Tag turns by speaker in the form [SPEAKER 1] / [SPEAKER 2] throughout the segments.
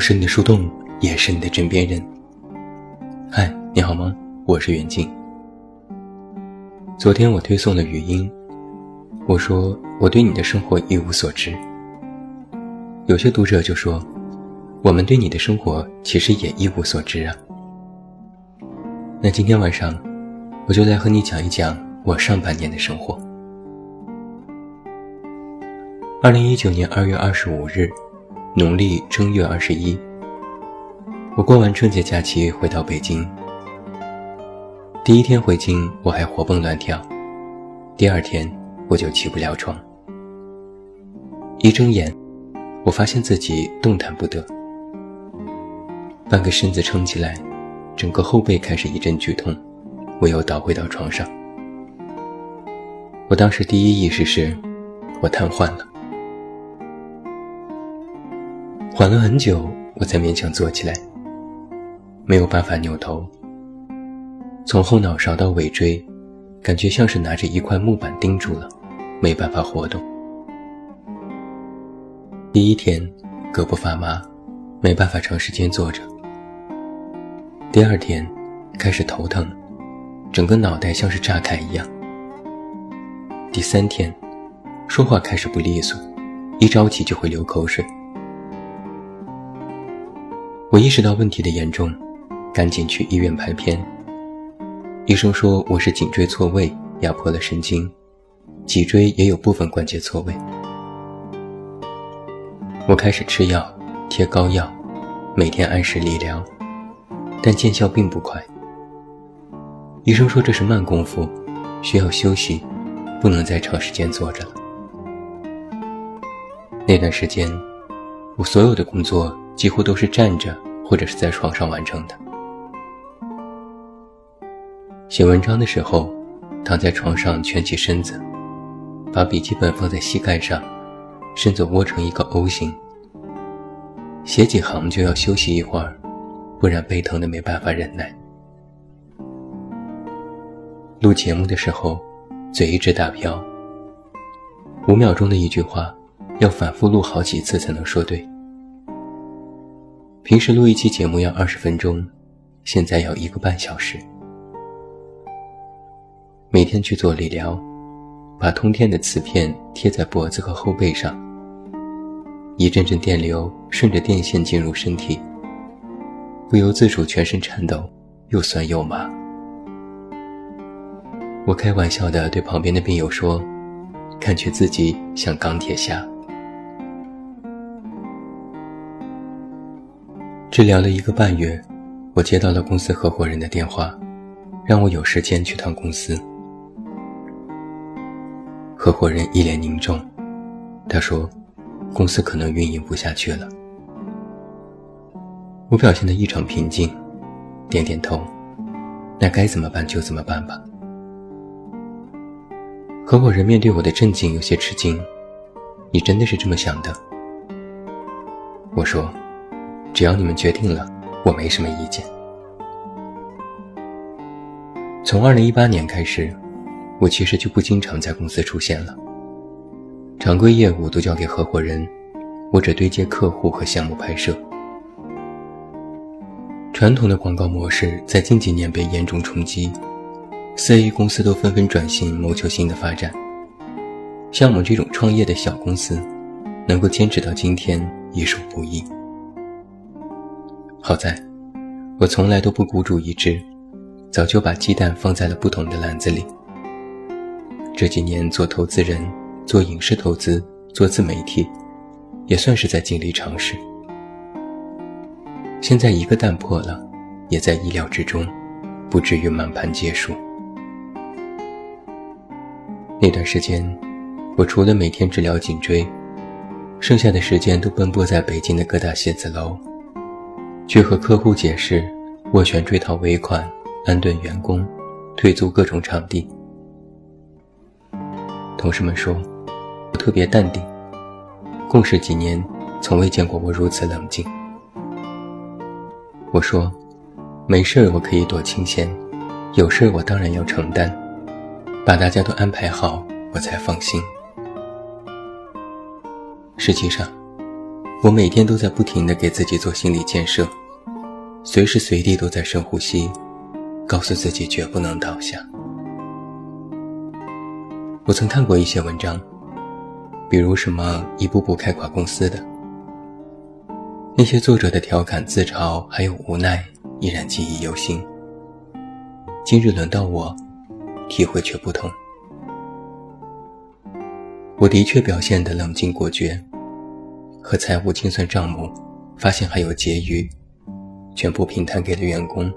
[SPEAKER 1] 我是你的树洞，也是你的枕边人。嗨，你好吗？我是袁静。昨天我推送了语音，我说我对你的生活一无所知。有些读者就说，我们对你的生活其实也一无所知啊。那今天晚上，我就来和你讲一讲我上半年的生活。二零一九年二月二十五日。农历正月二十一，我过完春节假期回到北京。第一天回京，我还活蹦乱跳；第二天，我就起不了床。一睁眼，我发现自己动弹不得，半个身子撑起来，整个后背开始一阵剧痛，我又倒回到床上。我当时第一意识是，我瘫痪了。缓了很久，我才勉强坐起来。没有办法扭头，从后脑勺到尾椎，感觉像是拿着一块木板钉住了，没办法活动。第一天，胳膊发麻，没办法长时间坐着。第二天，开始头疼，整个脑袋像是炸开一样。第三天，说话开始不利索，一着急就会流口水。我意识到问题的严重，赶紧去医院拍片。医生说我是颈椎错位，压迫了神经，脊椎也有部分关节错位。我开始吃药，贴膏药，每天按时理疗，但见效并不快。医生说这是慢功夫，需要休息，不能再长时间坐着了。那段时间，我所有的工作。几乎都是站着或者是在床上完成的。写文章的时候，躺在床上蜷起身子，把笔记本放在膝盖上，身子窝成一个 O 型。写几行就要休息一会儿，不然背疼的没办法忍耐。录节目的时候，嘴一直打飘，五秒钟的一句话，要反复录好几次才能说对。平时录一期节目要二十分钟，现在要一个半小时。每天去做理疗，把通电的磁片贴在脖子和后背上，一阵阵电流顺着电线进入身体，不由自主全身颤抖，又酸又麻。我开玩笑的对旁边的病友说：“感觉自己像钢铁侠。”治疗了一个半月，我接到了公司合伙人的电话，让我有时间去趟公司。合伙人一脸凝重，他说：“公司可能运营不下去了。”我表现得异常平静，点点头：“那该怎么办就怎么办吧。”合伙人面对我的震惊有些吃惊：“你真的是这么想的？”我说。只要你们决定了，我没什么意见。从二零一八年开始，我其实就不经常在公司出现了。常规业务都交给合伙人，我只对接客户和项目拍摄。传统的广告模式在近几年被严重冲击，四 A 公司都纷纷转型，谋求新的发展。像我们这种创业的小公司，能够坚持到今天，已属不易。好在，我从来都不孤注一掷，早就把鸡蛋放在了不同的篮子里。这几年做投资人、做影视投资、做自媒体，也算是在尽力尝试。现在一个蛋破了，也在意料之中，不至于满盘皆输。那段时间，我除了每天治疗颈椎，剩下的时间都奔波在北京的各大写字楼。去和客户解释斡旋追讨尾款、安顿员工、退租各种场地。同事们说，我特别淡定，共事几年，从未见过我如此冷静。我说，没事儿我可以躲清闲，有事儿我当然要承担，把大家都安排好，我才放心。实际上，我每天都在不停地给自己做心理建设，随时随地都在深呼吸，告诉自己绝不能倒下。我曾看过一些文章，比如什么一步步开垮公司的，那些作者的调侃、自嘲还有无奈，依然记忆犹新。今日轮到我，体会却不同。我的确表现得冷静果决，和财务清算账目，发现还有结余，全部平摊给了员工，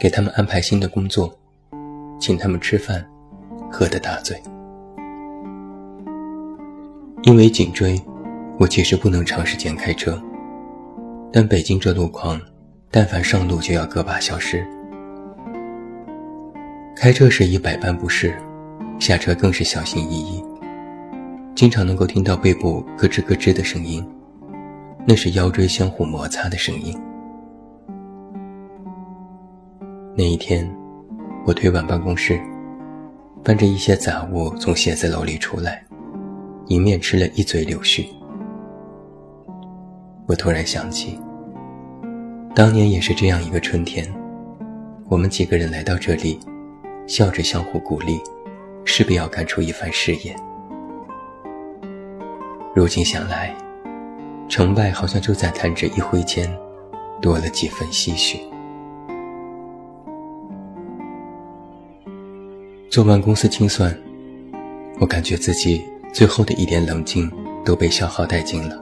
[SPEAKER 1] 给他们安排新的工作，请他们吃饭，喝得大醉。因为颈椎，我其实不能长时间开车，但北京这路况，但凡上路就要个把小时。开车时已百般不适，下车更是小心翼翼。经常能够听到背部咯吱咯吱的声音，那是腰椎相互摩擦的声音。那一天，我推完办公室，搬着一些杂物从写字楼里出来，迎面吃了一嘴柳絮。我突然想起，当年也是这样一个春天，我们几个人来到这里，笑着相互鼓励，势必要干出一番事业。如今想来，成败好像就在弹指一挥间，多了几分唏嘘。做完公司清算，我感觉自己最后的一点冷静都被消耗殆尽了，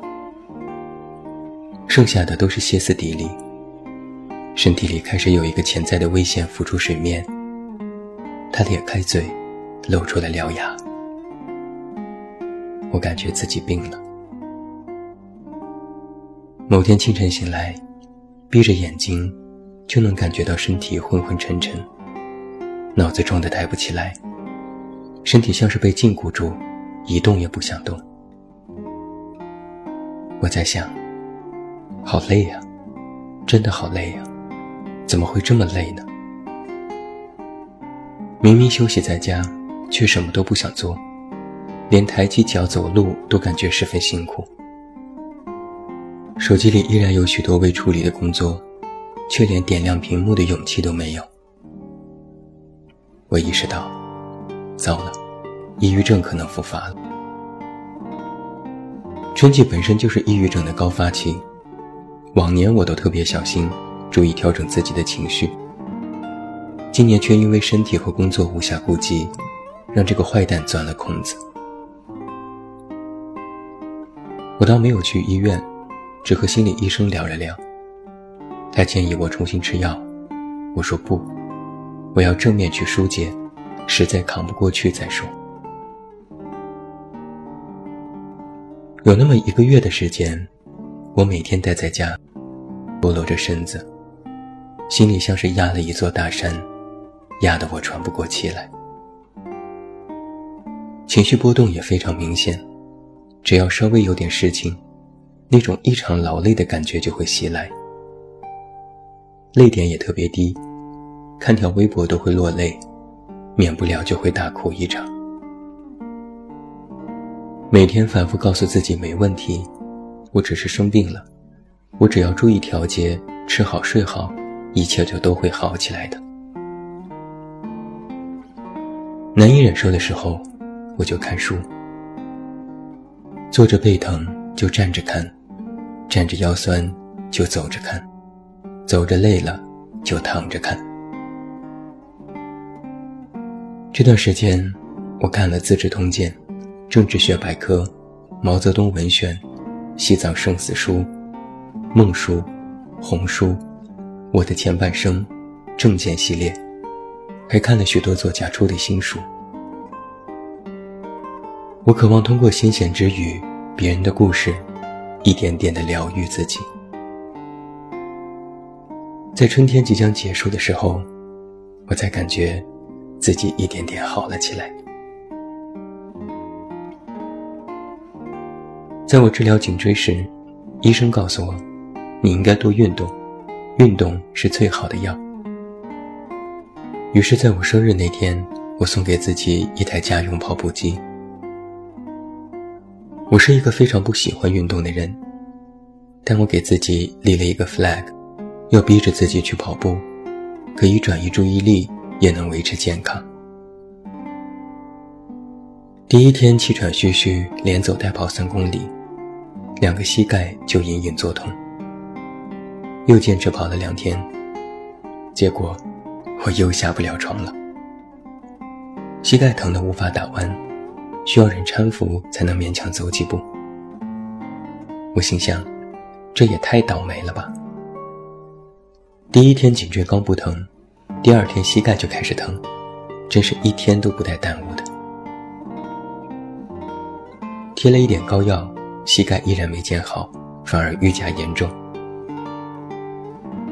[SPEAKER 1] 剩下的都是歇斯底里。身体里开始有一个潜在的危险浮出水面，他咧开嘴，露出了獠牙。我感觉自己病了。某天清晨醒来，闭着眼睛，就能感觉到身体昏昏沉沉，脑子装的抬不起来，身体像是被禁锢住，一动也不想动。我在想，好累呀，真的好累呀，怎么会这么累呢？明明休息在家，却什么都不想做。连抬起脚走路都感觉十分辛苦，手机里依然有许多未处理的工作，却连点亮屏幕的勇气都没有。我意识到，糟了，抑郁症可能复发了。春季本身就是抑郁症的高发期，往年我都特别小心，注意调整自己的情绪，今年却因为身体和工作无暇顾及，让这个坏蛋钻了空子。我倒没有去医院，只和心理医生聊了聊。他建议我重新吃药，我说不，我要正面去疏解，实在扛不过去再说。有那么一个月的时间，我每天待在家，佝偻着身子，心里像是压了一座大山，压得我喘不过气来，情绪波动也非常明显。只要稍微有点事情，那种异常劳累的感觉就会袭来，泪点也特别低，看条微博都会落泪，免不了就会大哭一场。每天反复告诉自己没问题，我只是生病了，我只要注意调节，吃好睡好，一切就都会好起来的。难以忍受的时候，我就看书。坐着背疼就站着看，站着腰酸就走着看，走着累了就躺着看。这段时间，我看了《资治通鉴》《政治学百科》《毛泽东文选》《西藏生死书》《梦书》《红书》《我的前半生》《政见》系列，还看了许多作家出的新书。我渴望通过新鲜之语、别人的故事，一点点的疗愈自己。在春天即将结束的时候，我才感觉自己一点点好了起来。在我治疗颈椎时，医生告诉我，你应该多运动，运动是最好的药。于是，在我生日那天，我送给自己一台家用跑步机。我是一个非常不喜欢运动的人，但我给自己立了一个 flag，要逼着自己去跑步，可以转移注意力，也能维持健康。第一天气喘吁吁，连走带跑三公里，两个膝盖就隐隐作痛。又坚持跑了两天，结果我又下不了床了，膝盖疼得无法打弯，需要人搀扶才能勉强走几步。我心想。这也太倒霉了吧！第一天颈椎刚不疼，第二天膝盖就开始疼，真是一天都不带耽误的。贴了一点膏药，膝盖依然没见好，反而愈加严重。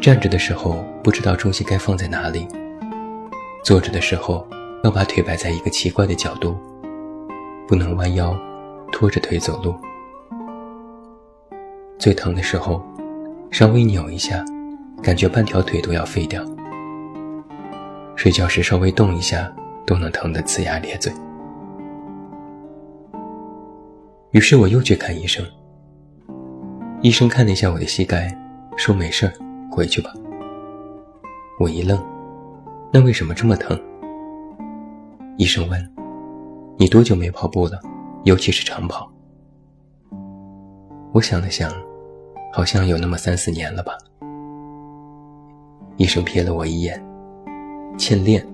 [SPEAKER 1] 站着的时候不知道重心该放在哪里，坐着的时候要把腿摆在一个奇怪的角度，不能弯腰，拖着腿走路。最疼的时候，稍微扭一下，感觉半条腿都要废掉。睡觉时稍微动一下，都能疼得呲牙咧嘴。于是我又去看医生。医生看了一下我的膝盖，说没事儿，回去吧。我一愣，那为什么这么疼？医生问：“你多久没跑步了？尤其是长跑？”我想了想，好像有那么三四年了吧。医生瞥了我一眼，欠练，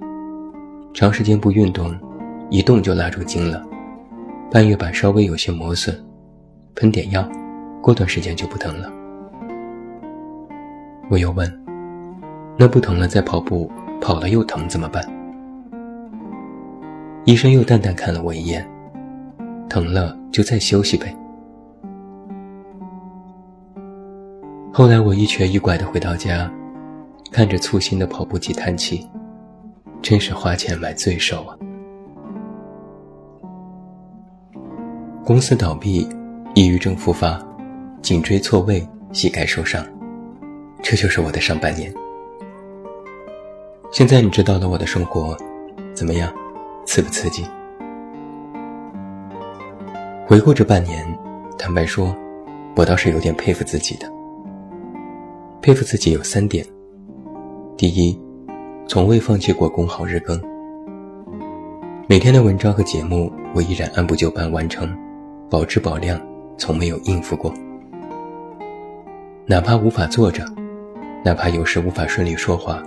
[SPEAKER 1] 长时间不运动，一动就拉住筋了，半月板稍微有些磨损，喷点药，过段时间就不疼了。我又问，那不疼了再跑步，跑了又疼怎么办？医生又淡淡看了我一眼，疼了就再休息呗。后来我一瘸一拐地回到家，看着粗心的跑步机叹气，真是花钱买罪受啊！公司倒闭，抑郁症复发，颈椎错位，膝盖受伤，这就是我的上半年。现在你知道了我的生活，怎么样？刺不刺激？回顾这半年，坦白说，我倒是有点佩服自己的。佩服自己有三点：第一，从未放弃过公号日更，每天的文章和节目我依然按部就班完成，保质保量，从没有应付过。哪怕无法坐着，哪怕有时无法顺利说话，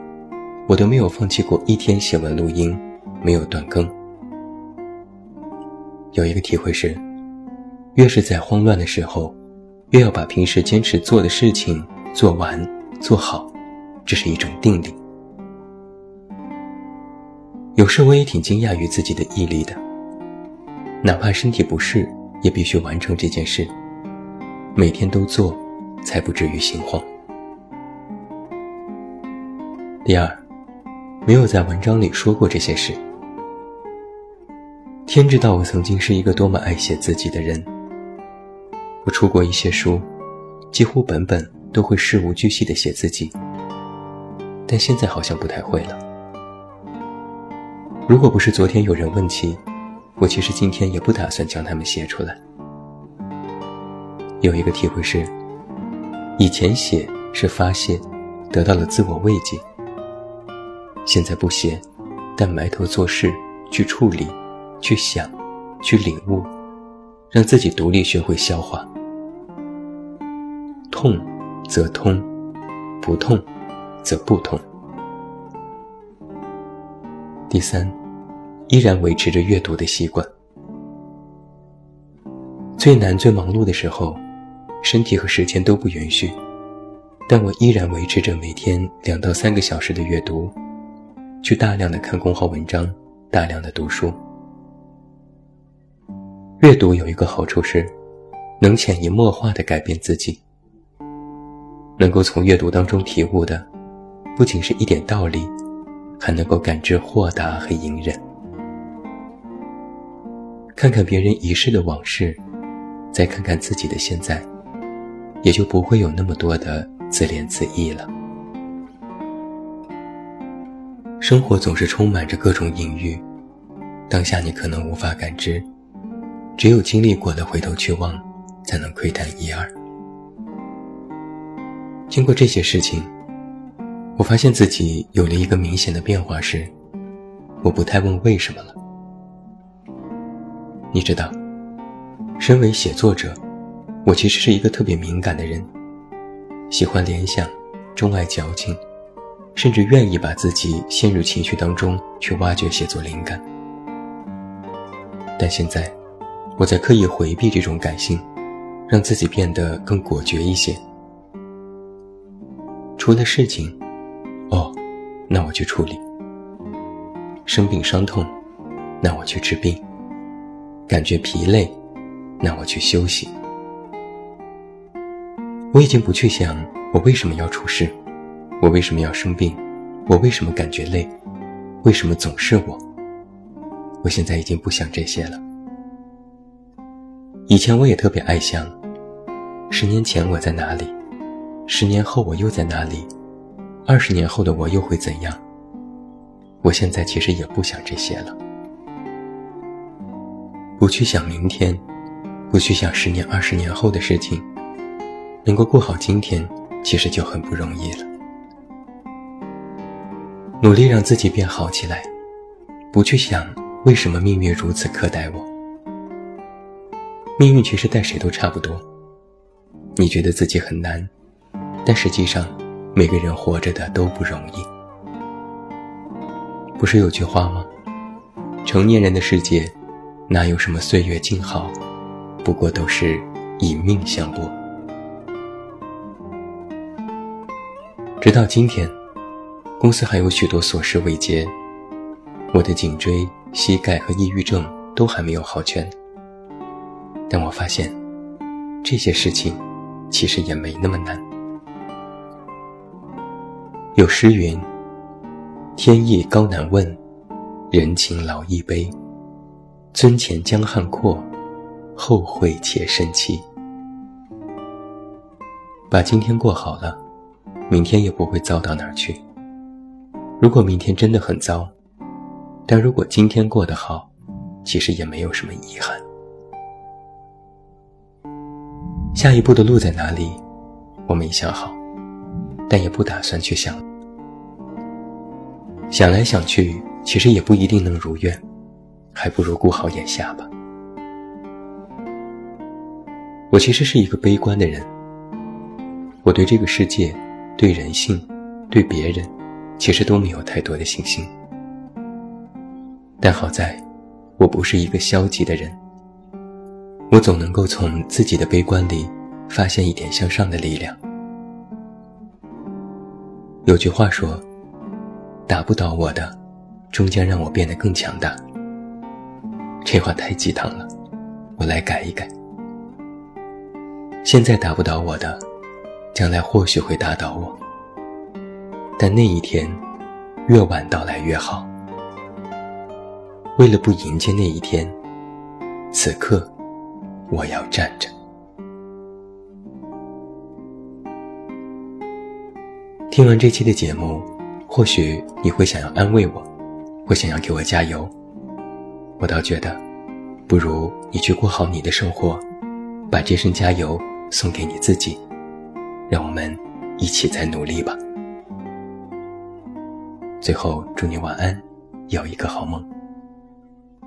[SPEAKER 1] 我都没有放弃过一天写文录音，没有断更。有一个体会是，越是在慌乱的时候，越要把平时坚持做的事情。做完，做好，这是一种定力。有时我也挺惊讶于自己的毅力的，哪怕身体不适，也必须完成这件事。每天都做，才不至于心慌。第二，没有在文章里说过这些事。天知道我曾经是一个多么爱写自己的人。我出过一些书，几乎本本。都会事无巨细的写自己，但现在好像不太会了。如果不是昨天有人问起，我其实今天也不打算将它们写出来。有一个体会是，以前写是发泄，得到了自我慰藉；现在不写，但埋头做事，去处理，去想，去领悟，让自己独立学会消化，痛。则通，不痛，则不痛。第三，依然维持着阅读的习惯。最难、最忙碌的时候，身体和时间都不允许，但我依然维持着每天两到三个小时的阅读，去大量的看公号文章，大量的读书。阅读有一个好处是，能潜移默化的改变自己。能够从阅读当中体悟的，不仅是一点道理，还能够感知豁达和隐忍。看看别人遗世的往事，再看看自己的现在，也就不会有那么多的自怜自艾了。生活总是充满着各种隐喻，当下你可能无法感知，只有经历过的回头去望，才能窥探一二。经过这些事情，我发现自己有了一个明显的变化是，我不太问为什么了。你知道，身为写作者，我其实是一个特别敏感的人，喜欢联想，钟爱矫情，甚至愿意把自己陷入情绪当中去挖掘写作灵感。但现在，我在刻意回避这种感性，让自己变得更果决一些。出了事情，哦，那我去处理；生病伤痛，那我去治病。感觉疲累，那我去休息。我已经不去想我为什么要出事，我为什么要生病，我为什么感觉累，为什么总是我。我现在已经不想这些了。以前我也特别爱想，十年前我在哪里，十年后我又在哪里，二十年后的我又会怎样。我现在其实也不想这些了。不去想明天，不去想十年、二十年后的事情，能够过好今天，其实就很不容易了。努力让自己变好起来，不去想为什么命运如此苛待我。命运其实待谁都差不多。你觉得自己很难，但实际上，每个人活着的都不容易。不是有句话吗？成年人的世界。哪有什么岁月静好，不过都是以命相搏。直到今天，公司还有许多琐事未结，我的颈椎、膝盖和抑郁症都还没有好全。但我发现，这些事情其实也没那么难。有诗云：“天意高难问，人情老易悲。”尊前江汉阔，后会且深凄。把今天过好了，明天也不会糟到哪儿去。如果明天真的很糟，但如果今天过得好，其实也没有什么遗憾。下一步的路在哪里，我没想好，但也不打算去想。想来想去，其实也不一定能如愿。还不如顾好眼下吧。我其实是一个悲观的人，我对这个世界、对人性、对别人，其实都没有太多的信心。但好在，我不是一个消极的人，我总能够从自己的悲观里发现一点向上的力量。有句话说：“打不倒我的，终将让我变得更强大。”这话太鸡汤了，我来改一改。现在打不倒我的，将来或许会打倒我。但那一天，越晚到来越好。为了不迎接那一天，此刻，我要站着。听完这期的节目，或许你会想要安慰我，会想要给我加油。我倒觉得，不如你去过好你的生活，把这声加油送给你自己，让我们一起再努力吧。最后，祝你晚安，有一个好梦。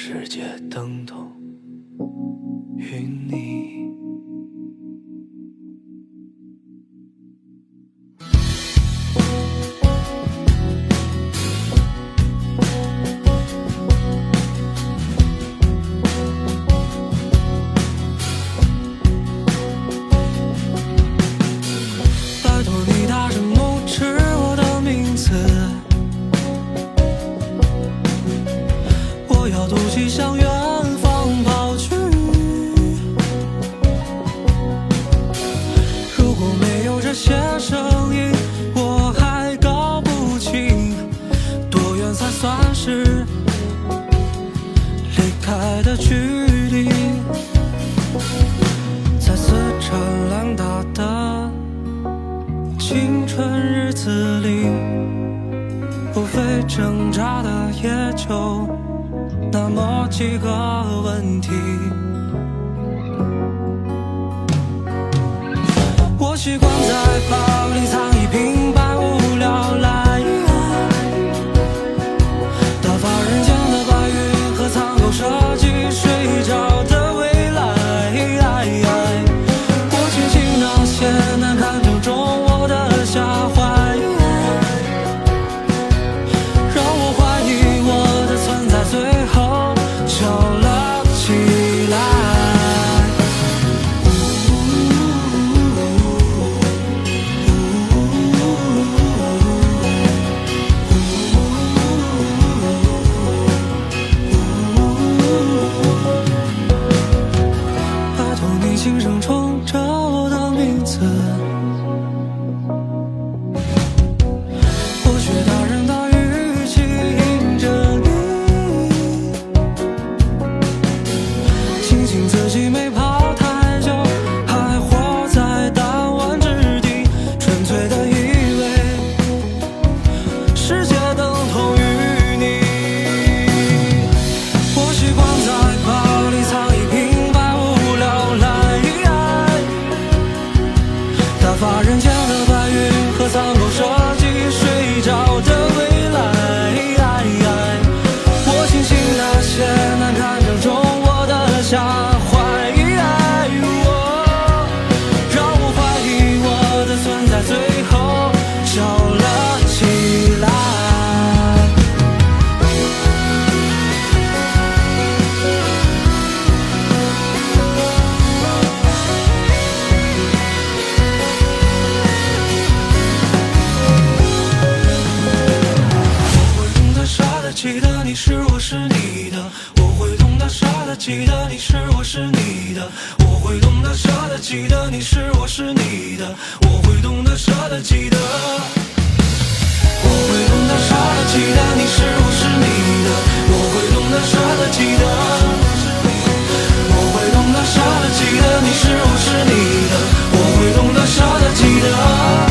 [SPEAKER 2] 世界等同云挣扎的也就那么几个问题。我习惯在包里藏记得你是，我是你的。我会懂得舍得。记得你是，我是你的。我会懂得舍得。记得我会懂得舍得。记得你是，我是你的。我会懂得舍得。记得我会懂得舍得。记得你是，我是你的。我会懂得舍得。记得。